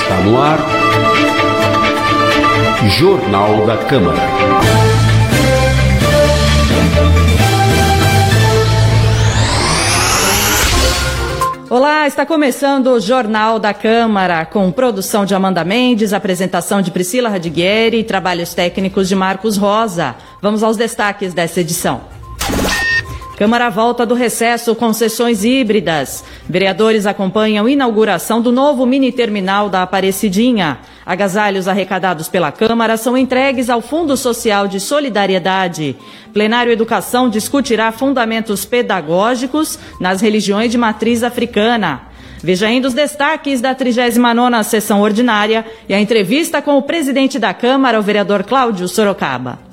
Está no ar. Jornal da Câmara. Olá, está começando o Jornal da Câmara, com produção de Amanda Mendes, apresentação de Priscila Radiguieri e trabalhos técnicos de Marcos Rosa. Vamos aos destaques dessa edição. Câmara volta do recesso com sessões híbridas. Vereadores acompanham inauguração do novo mini terminal da Aparecidinha. Agasalhos arrecadados pela Câmara são entregues ao Fundo Social de Solidariedade. Plenário Educação discutirá fundamentos pedagógicos nas religiões de matriz africana. Veja ainda os destaques da 39ª sessão ordinária e a entrevista com o presidente da Câmara, o vereador Cláudio Sorocaba.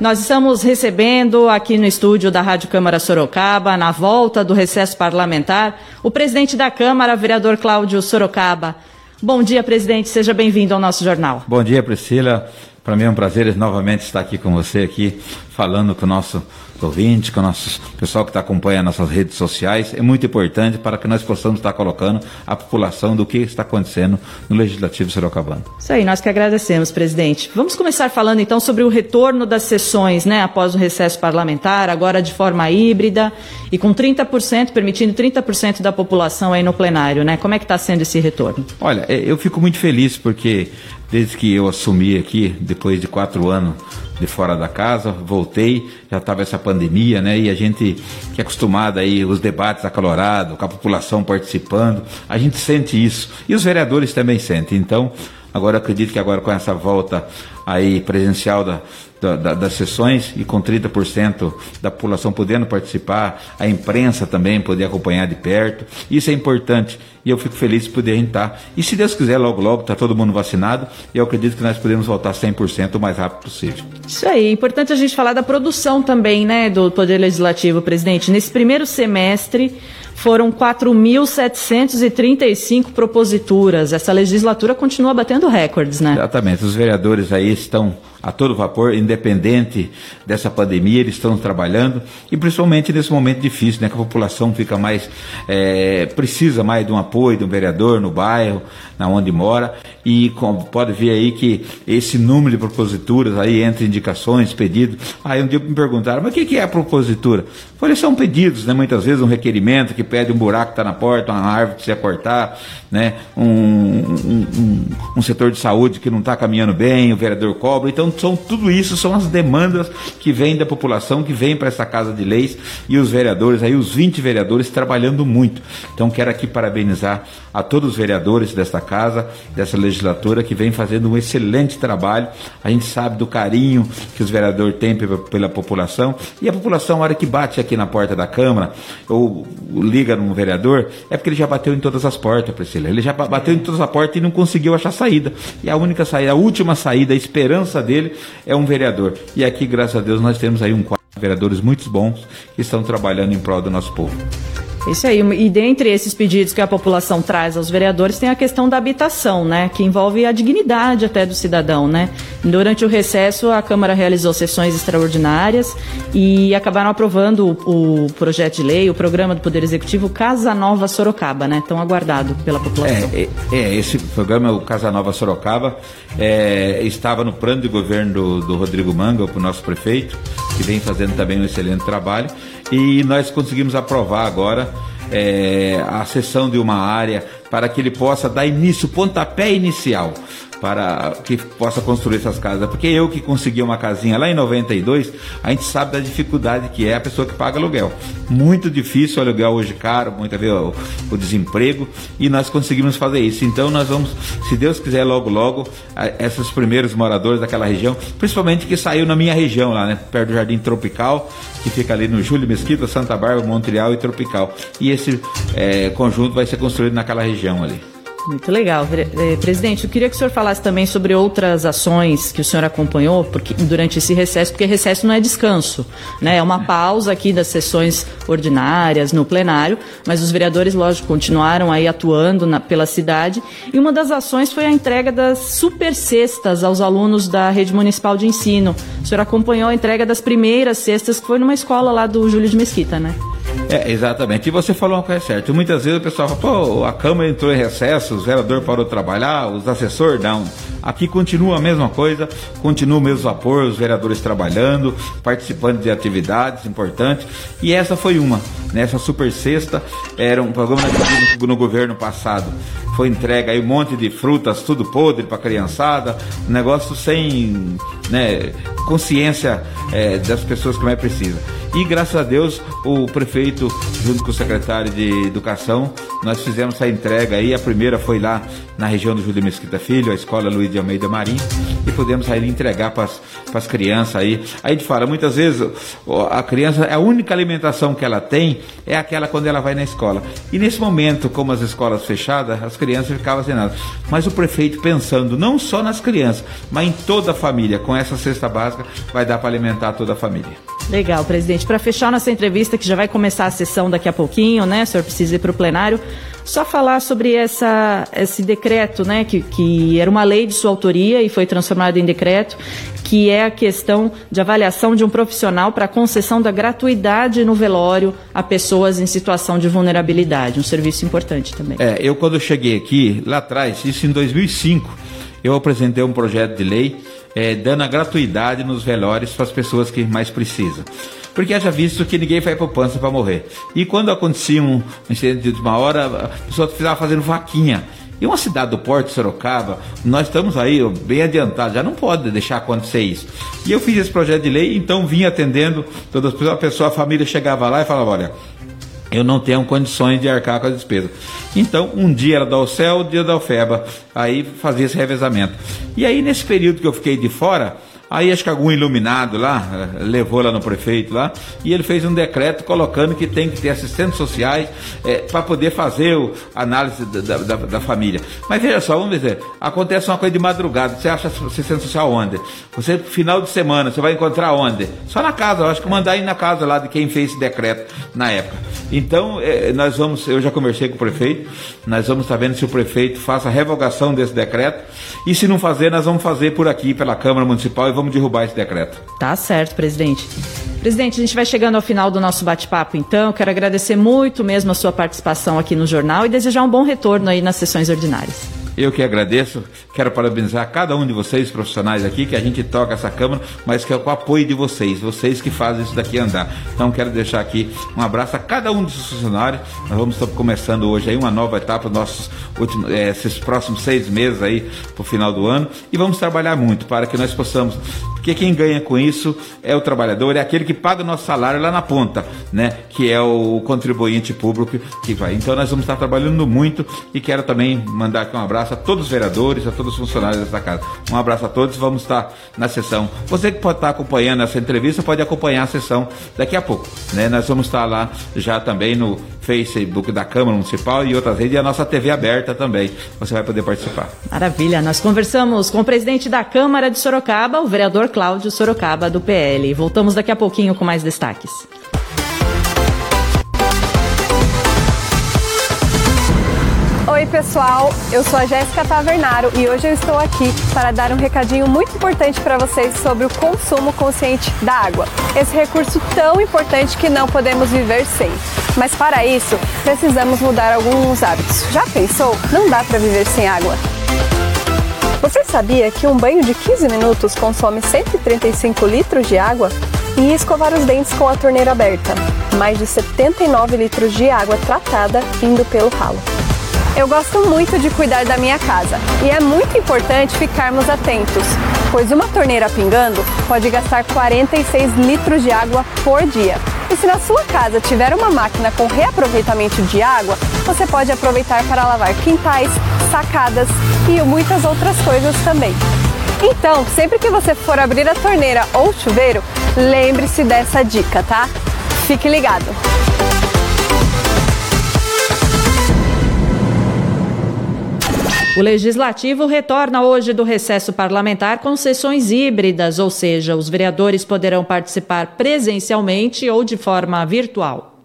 Nós estamos recebendo aqui no estúdio da Rádio Câmara Sorocaba, na volta do recesso parlamentar, o presidente da Câmara, vereador Cláudio Sorocaba. Bom dia, presidente, seja bem-vindo ao nosso jornal. Bom dia, Priscila. Para mim é um prazer novamente estar aqui com você, aqui falando com o nosso ouvinte, com o nosso pessoal que está acompanhando nossas redes sociais. É muito importante para que nós possamos estar colocando a população do que está acontecendo no Legislativo Sorocabano. Isso aí, nós que agradecemos, presidente. Vamos começar falando então sobre o retorno das sessões, né, após o recesso parlamentar, agora de forma híbrida e com 30%, permitindo 30% da população aí no plenário, né? Como é que está sendo esse retorno? Olha, é, eu fico muito feliz porque desde que eu assumi aqui, depois de quatro anos de fora da casa, voltei, já estava essa pandemia, né? E a gente que é acostumado aí, os debates acalorados, com a população participando, a gente sente isso. E os vereadores também sentem. Então, agora acredito que agora com essa volta aí presencial da, da, da, das sessões e com 30% da população podendo participar, a imprensa também poder acompanhar de perto. Isso é importante e eu fico feliz de poder estar. E se Deus quiser, logo, logo, está todo mundo vacinado e eu acredito que nós podemos voltar 100% o mais rápido possível. Isso aí, é importante a gente falar da produção também, né, do Poder Legislativo, presidente. Nesse primeiro semestre, foram 4.735 proposituras. Essa legislatura continua batendo recordes, né? Exatamente. Os vereadores aí estão a todo vapor, independente dessa pandemia, eles estão trabalhando e principalmente nesse momento difícil, né, que a população fica mais é, precisa mais de um apoio de um vereador no bairro, na onde mora e com, pode ver aí que esse número de proposituras aí entre indicações, pedidos. Aí um dia me perguntaram, mas o que, que é a propositura? Falei, são pedidos, né? Muitas vezes um requerimento que pede um buraco que está na porta, uma árvore que você cortar, né? Um, um, um, um setor de saúde que não está caminhando bem, o vereador cobra. Então, são tudo isso são as demandas que vêm da população, que vêm para essa casa de leis e os vereadores, aí os 20 vereadores trabalhando muito. Então, quero aqui parabenizar a todos os vereadores desta casa, dessa legislatura, que vem fazendo um excelente trabalho. A gente sabe do carinho que os vereadores têm pela população e a população, a hora que bate aqui na porta da Câmara, ou liga num vereador, é porque ele já bateu em todas as portas, Priscila. Ele já bateu em todas as portas e não conseguiu achar saída. E a única saída, a última saída, a esperança dele é um vereador. E aqui, graças a Deus, nós temos aí um quadro de vereadores muito bons que estão trabalhando em prol do nosso povo. Isso aí. E dentre esses pedidos que a população traz aos vereadores tem a questão da habitação, né? Que envolve a dignidade até do cidadão, né? Durante o recesso, a Câmara realizou sessões extraordinárias e acabaram aprovando o, projeto de lei, o programa do Poder Executivo Casa Nova Sorocaba, né? Tão aguardado pela população. É, é, é esse programa, o Casa Nova Sorocaba, é, estava no plano de governo do, do Rodrigo Manga, o nosso prefeito, que vem fazendo também um excelente trabalho e nós conseguimos aprovar agora é, a cessão de uma área para que ele possa dar início, pontapé inicial para que possa construir essas casas. Porque eu que consegui uma casinha lá em 92, a gente sabe da dificuldade que é a pessoa que paga aluguel. Muito difícil o aluguel hoje caro, muitas vezes o, o, desemprego, e nós conseguimos fazer isso. Então nós vamos, se Deus quiser, logo, logo, esses primeiros moradores daquela região, principalmente que saiu na minha região lá, né, perto do Jardim Tropical, que fica ali no Júlio Mesquita, Santa Bárbara, Montreal e Tropical. E esse é, conjunto vai ser construído naquela região ali. Muito legal. Eh, presidente, eu queria que o senhor falasse também sobre outras ações que o senhor acompanhou porque, durante esse recesso, porque recesso não é descanso, né? É uma pausa aqui das sessões ordinárias no plenário, mas os vereadores, lógico, continuaram aí atuando na, pela cidade. E uma das ações foi a entrega das super cestas aos alunos da rede municipal de ensino. O senhor acompanhou a entrega das primeiras cestas, que foi numa escola lá do Júlio de Mesquita, né? É, exatamente. E você falou uma coisa certa. Muitas vezes o pessoal fala, pô, a Câmara entrou em recesso, o vereador parou de trabalhar, os assessores não. Aqui continua a mesma coisa, continua o mesmo vapor, os vereadores trabalhando, participando de atividades importantes. E essa foi uma. Nessa né? super sexta, era um programa no, no governo passado. Foi entregue aí um monte de frutas, tudo podre para criançada, um negócio sem né, consciência é, das pessoas que mais precisam. E graças a Deus, o prefeito, junto com o secretário de Educação, nós fizemos essa entrega aí. A primeira foi lá na região do Júlio Mesquita Filho, a escola Luiz de Almeida Marim, e pudemos aí entregar para as crianças aí. Aí a gente fala, muitas vezes a criança, a única alimentação que ela tem é aquela quando ela vai na escola. E nesse momento, como as escolas fechadas, as crianças ficavam sem nada. Mas o prefeito pensando não só nas crianças, mas em toda a família, com essa cesta básica, vai dar para alimentar toda a família. Legal, presidente. Para fechar nossa entrevista, que já vai começar a sessão daqui a pouquinho, né? O senhor precisa ir para o plenário. Só falar sobre essa, esse decreto, né? Que, que era uma lei de sua autoria e foi transformado em decreto, que é a questão de avaliação de um profissional para concessão da gratuidade no velório a pessoas em situação de vulnerabilidade. Um serviço importante também. É, eu quando cheguei aqui, lá atrás, isso em 2005, eu apresentei um projeto de lei é, dando a gratuidade nos velórios para as pessoas que mais precisam. Porque haja visto que ninguém vai para o pança para morrer. E quando acontecia um incidente de última hora, a pessoa precisava fazendo vaquinha. E uma cidade do Porto, Sorocaba, nós estamos aí bem adiantados, já não pode deixar acontecer isso. E eu fiz esse projeto de lei, então vim atendendo todas as pessoas, a pessoa, a família chegava lá e falava, olha, eu não tenho condições de arcar com a despesa. Então, um dia era da OCEL, um dia da OFEBA, aí fazia esse revezamento. E aí, nesse período que eu fiquei de fora, Aí acho que algum iluminado lá eh, levou lá no prefeito lá e ele fez um decreto colocando que tem que ter assistentes sociais é, eh, para poder fazer a análise da, da, da, família. Mas veja só, vamos dizer, acontece uma coisa de madrugada, você acha assistente social onde? Você, final de semana, você vai encontrar onde? Só na casa, eu acho que mandar ir na casa lá de quem fez esse decreto na época. Então, é, nós vamos, eu já conversei com o prefeito, nós vamos estar vendo se o prefeito faça a revogação desse decreto e se não fazer, nós vamos fazer por aqui, pela Câmara Municipal e vamos derrubar esse decreto. Tá certo, presidente. Presidente, a gente vai chegando ao final do nosso bate-papo, então. Quero agradecer muito mesmo a sua participação aqui no jornal e desejar um bom retorno aí nas sessões ordinárias. Eu que agradeço, quero parabenizar cada um de vocês, profissionais aqui, que a gente toca essa Câmara, mas que é com o apoio de vocês, vocês que fazem isso daqui andar. Então quero deixar aqui um abraço a cada um dos funcionários. Nós vamos estar começando hoje aí uma nova etapa, nossos últimos, é, esses próximos seis meses aí para o final do ano, e vamos trabalhar muito para que nós possamos porque quem ganha com isso é o trabalhador, é aquele que paga o nosso salário lá na ponta, né? Que é o contribuinte público que vai. Então nós vamos estar trabalhando muito e quero também mandar aqui um abraço a todos os vereadores, a todos os funcionários desta casa. Um abraço a todos, vamos estar na sessão. Você que pode estar acompanhando essa entrevista pode acompanhar a sessão daqui a pouco, né? Nós vamos estar lá já também no Facebook da Câmara Municipal e outras redes e a nossa TV aberta também. Você vai poder participar. Maravilha. Nós conversamos com o presidente da Câmara de Sorocaba, o vereador Cláudio Sorocaba, do PL. Voltamos daqui a pouquinho com mais destaques. Oi, pessoal. Eu sou a Jéssica Tavernaro e hoje eu estou aqui para dar um recadinho muito importante para vocês sobre o consumo consciente da água. Esse recurso tão importante que não podemos viver sem. Mas para isso, precisamos mudar alguns hábitos. Já pensou? Não dá para viver sem água. Você sabia que um banho de 15 minutos consome 135 litros de água? E escovar os dentes com a torneira aberta, mais de 79 litros de água tratada indo pelo ralo. Eu gosto muito de cuidar da minha casa e é muito importante ficarmos atentos, pois uma torneira pingando pode gastar 46 litros de água por dia. E se na sua casa tiver uma máquina com reaproveitamento de água, você pode aproveitar para lavar quintais, sacadas e muitas outras coisas também. Então, sempre que você for abrir a torneira ou chuveiro, lembre-se dessa dica, tá? Fique ligado! O Legislativo retorna hoje do recesso parlamentar com sessões híbridas, ou seja, os vereadores poderão participar presencialmente ou de forma virtual.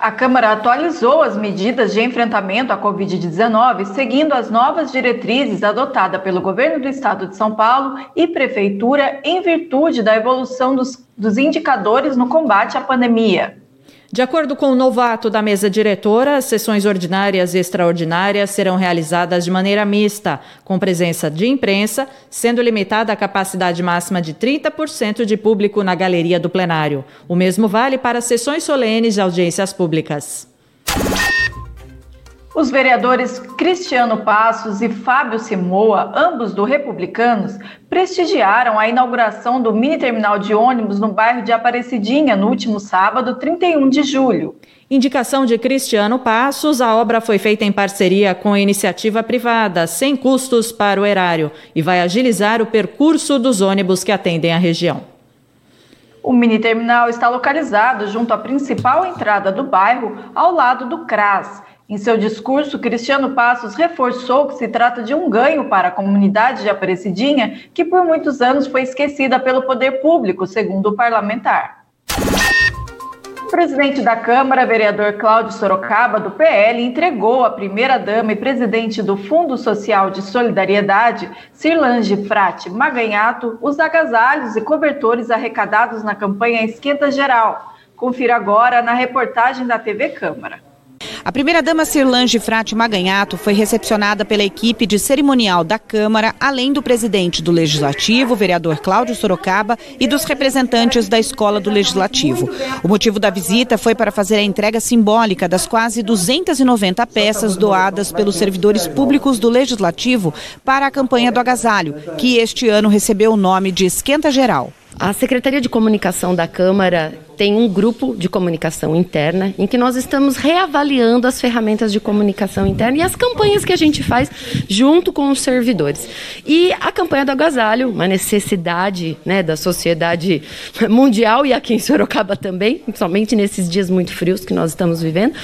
A Câmara atualizou as medidas de enfrentamento à Covid-19, seguindo as novas diretrizes adotadas pelo governo do estado de São Paulo e Prefeitura em virtude da evolução dos, dos indicadores no combate à pandemia. De acordo com o novato da mesa diretora, as sessões ordinárias e extraordinárias serão realizadas de maneira mista, com presença de imprensa, sendo limitada a capacidade máxima de 30% de público na galeria do plenário. O mesmo vale para sessões solenes e audiências públicas. Os vereadores Cristiano Passos e Fábio Simoa, ambos do Republicanos, prestigiaram a inauguração do mini terminal de ônibus no bairro de Aparecidinha no último sábado, 31 de julho. Indicação de Cristiano Passos, a obra foi feita em parceria com a iniciativa privada, sem custos para o erário, e vai agilizar o percurso dos ônibus que atendem a região. O mini terminal está localizado junto à principal entrada do bairro, ao lado do CRAS em seu discurso, Cristiano Passos reforçou que se trata de um ganho para a comunidade de Aparecidinha, que por muitos anos foi esquecida pelo poder público, segundo o parlamentar. O presidente da Câmara, vereador Cláudio Sorocaba, do PL, entregou à primeira-dama e presidente do Fundo Social de Solidariedade, Cirlange Frate Maganhato, os agasalhos e cobertores arrecadados na campanha Esquenta Geral. Confira agora na reportagem da TV Câmara. A primeira-dama Cirlange Frati Maganhato foi recepcionada pela equipe de cerimonial da Câmara, além do presidente do Legislativo, vereador Cláudio Sorocaba, e dos representantes da Escola do Legislativo. O motivo da visita foi para fazer a entrega simbólica das quase 290 peças doadas pelos servidores públicos do Legislativo para a campanha do agasalho, que este ano recebeu o nome de Esquenta Geral. A Secretaria de Comunicação da Câmara tem um grupo de comunicação interna em que nós estamos reavaliando as ferramentas de comunicação interna e as campanhas que a gente faz junto com os servidores. E a campanha do agasalho, uma necessidade né, da sociedade mundial e aqui em Sorocaba também, principalmente nesses dias muito frios que nós estamos vivendo.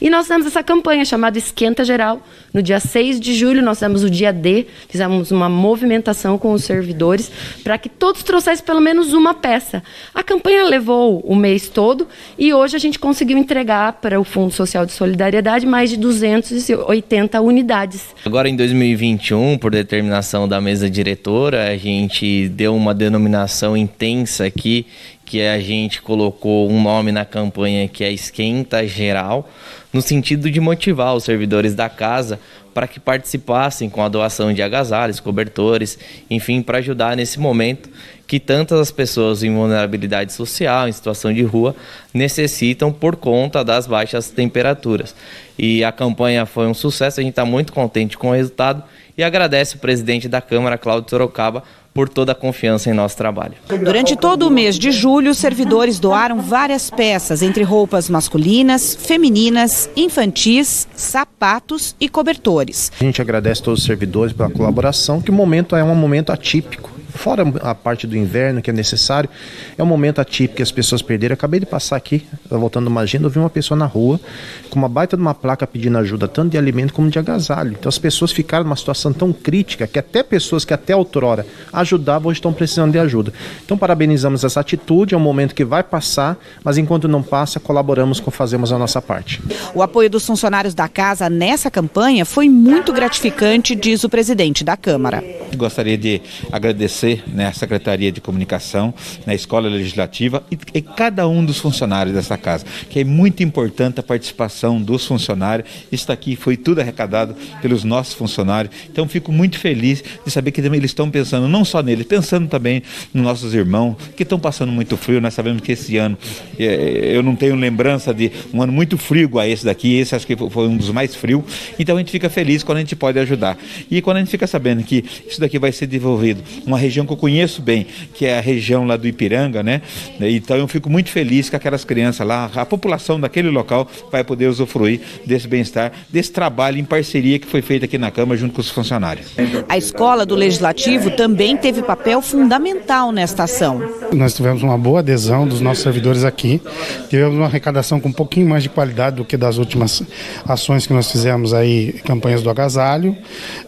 E nós temos essa campanha chamada Esquenta Geral. No dia 6 de julho, nós temos o dia D, fizemos uma movimentação com os servidores para que todos trouxessem pelo menos uma peça. A campanha levou o mês todo e hoje a gente conseguiu entregar para o Fundo Social de Solidariedade mais de 280 unidades. Agora em 2021, por determinação da mesa diretora, a gente deu uma denominação intensa aqui, que a gente colocou um nome na campanha que é Esquenta Geral, no sentido de motivar os servidores da casa para que participassem com a doação de agasalhos, cobertores, enfim, para ajudar nesse momento que tantas as pessoas em vulnerabilidade social, em situação de rua, necessitam por conta das baixas temperaturas. E a campanha foi um sucesso, a gente está muito contente com o resultado e agradece o presidente da Câmara, Cláudio Sorocaba, por toda a confiança em nosso trabalho. Durante todo o mês de julho, os servidores doaram várias peças, entre roupas masculinas, femininas, infantis, sapatos e cobertores. A gente agradece a todos os servidores pela colaboração, que o momento é um momento atípico fora a parte do inverno que é necessário, é um momento atípico que as pessoas perderam. acabei de passar aqui, voltando uma agenda, eu vi uma pessoa na rua com uma baita de uma placa pedindo ajuda, tanto de alimento como de agasalho. Então as pessoas ficaram numa situação tão crítica que até pessoas que até outrora ajudavam hoje estão precisando de ajuda. Então parabenizamos essa atitude, é um momento que vai passar, mas enquanto não passa, colaboramos com fazemos a nossa parte. O apoio dos funcionários da casa nessa campanha foi muito gratificante, diz o presidente da Câmara. Gostaria de agradecer você, né, a Secretaria de Comunicação, na né, Escola Legislativa e, e, cada um dos funcionários dessa casa, que é muito importante a participação dos funcionários. Isso aqui foi tudo arrecadado pelos nossos funcionários. Então fico muito feliz de saber que também eles estão pensando não só neles, pensando também nos nossos irmãos que estão passando muito frio. Nós sabemos que esse ano é, eu não tenho lembrança de um ano muito frio igual esse daqui. Esse acho que foi um dos mais frios. Então a gente fica feliz quando a gente pode ajudar. E quando a gente fica sabendo que isso daqui vai ser desenvolvido uma região região que eu conheço bem, que é a região lá do Ipiranga, né? Então eu fico muito feliz que aquelas crianças lá, a população daquele local vai poder usufruir desse bem-estar, desse trabalho em parceria que foi feito aqui na Câmara junto com os funcionários. A escola do Legislativo também teve papel fundamental nesta ação. Nós tivemos uma boa adesão dos nossos servidores aqui, tivemos uma arrecadação com um pouquinho mais de qualidade do que das últimas ações que nós fizemos aí, campanhas do agasalho.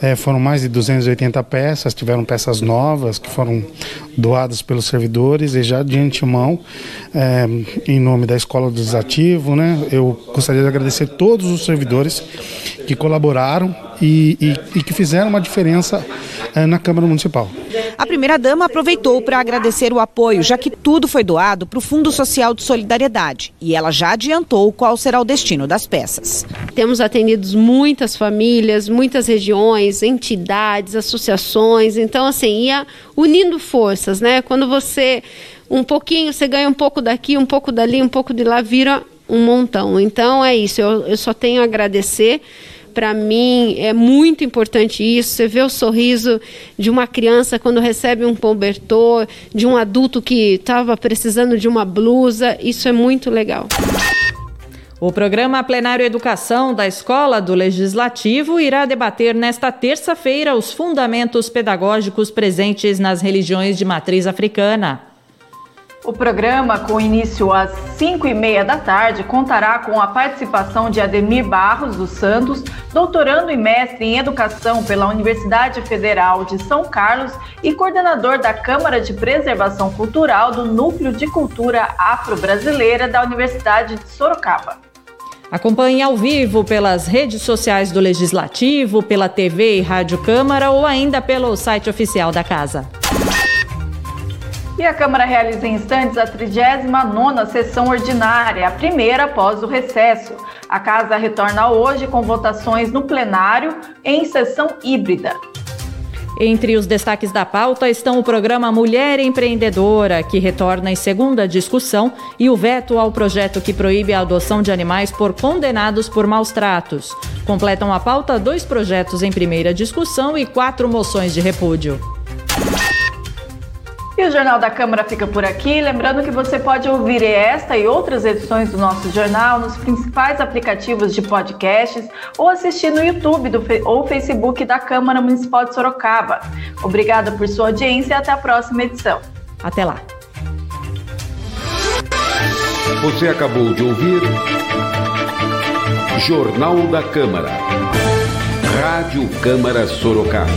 É, foram mais de 280 peças, tiveram peças novas, que foram doadas pelos servidores e já de antemão, é, em nome da Escola do Desativo, né, eu gostaria de agradecer todos os servidores que colaboraram e, e, e que fizeram uma diferença é, na Câmara Municipal. A primeira-dama aproveitou para agradecer o apoio, já que tudo foi doado para o Fundo Social de Solidariedade. E ela já adiantou qual será o destino das peças. Temos atendido muitas famílias, muitas regiões, entidades, associações. Então, assim, ia unindo forças, né? Quando você um pouquinho, você ganha um pouco daqui, um pouco dali, um pouco de lá, vira um montão. Então é isso, eu, eu só tenho a agradecer. Para mim é muito importante isso. Você vê o sorriso de uma criança quando recebe um cobertor, de um adulto que estava precisando de uma blusa. Isso é muito legal. O programa Plenário Educação da Escola do Legislativo irá debater nesta terça-feira os fundamentos pedagógicos presentes nas religiões de matriz africana. O programa, com início às 5 e meia da tarde, contará com a participação de Ademir Barros dos Santos, doutorando e mestre em Educação pela Universidade Federal de São Carlos e coordenador da Câmara de Preservação Cultural do Núcleo de Cultura Afro-Brasileira da Universidade de Sorocaba. Acompanhe ao vivo pelas redes sociais do Legislativo, pela TV e Rádio Câmara ou ainda pelo site oficial da Casa. E a Câmara realiza em instantes a 39ª sessão ordinária, a primeira após o recesso. A Casa retorna hoje com votações no plenário em sessão híbrida. Entre os destaques da pauta estão o programa Mulher Empreendedora, que retorna em segunda discussão, e o veto ao projeto que proíbe a adoção de animais por condenados por maus tratos. Completam a pauta dois projetos em primeira discussão e quatro moções de repúdio. E o Jornal da Câmara fica por aqui. Lembrando que você pode ouvir esta e outras edições do nosso jornal nos principais aplicativos de podcasts ou assistir no YouTube do, ou Facebook da Câmara Municipal de Sorocaba. Obrigada por sua audiência e até a próxima edição. Até lá. Você acabou de ouvir Jornal da Câmara. Rádio Câmara Sorocaba.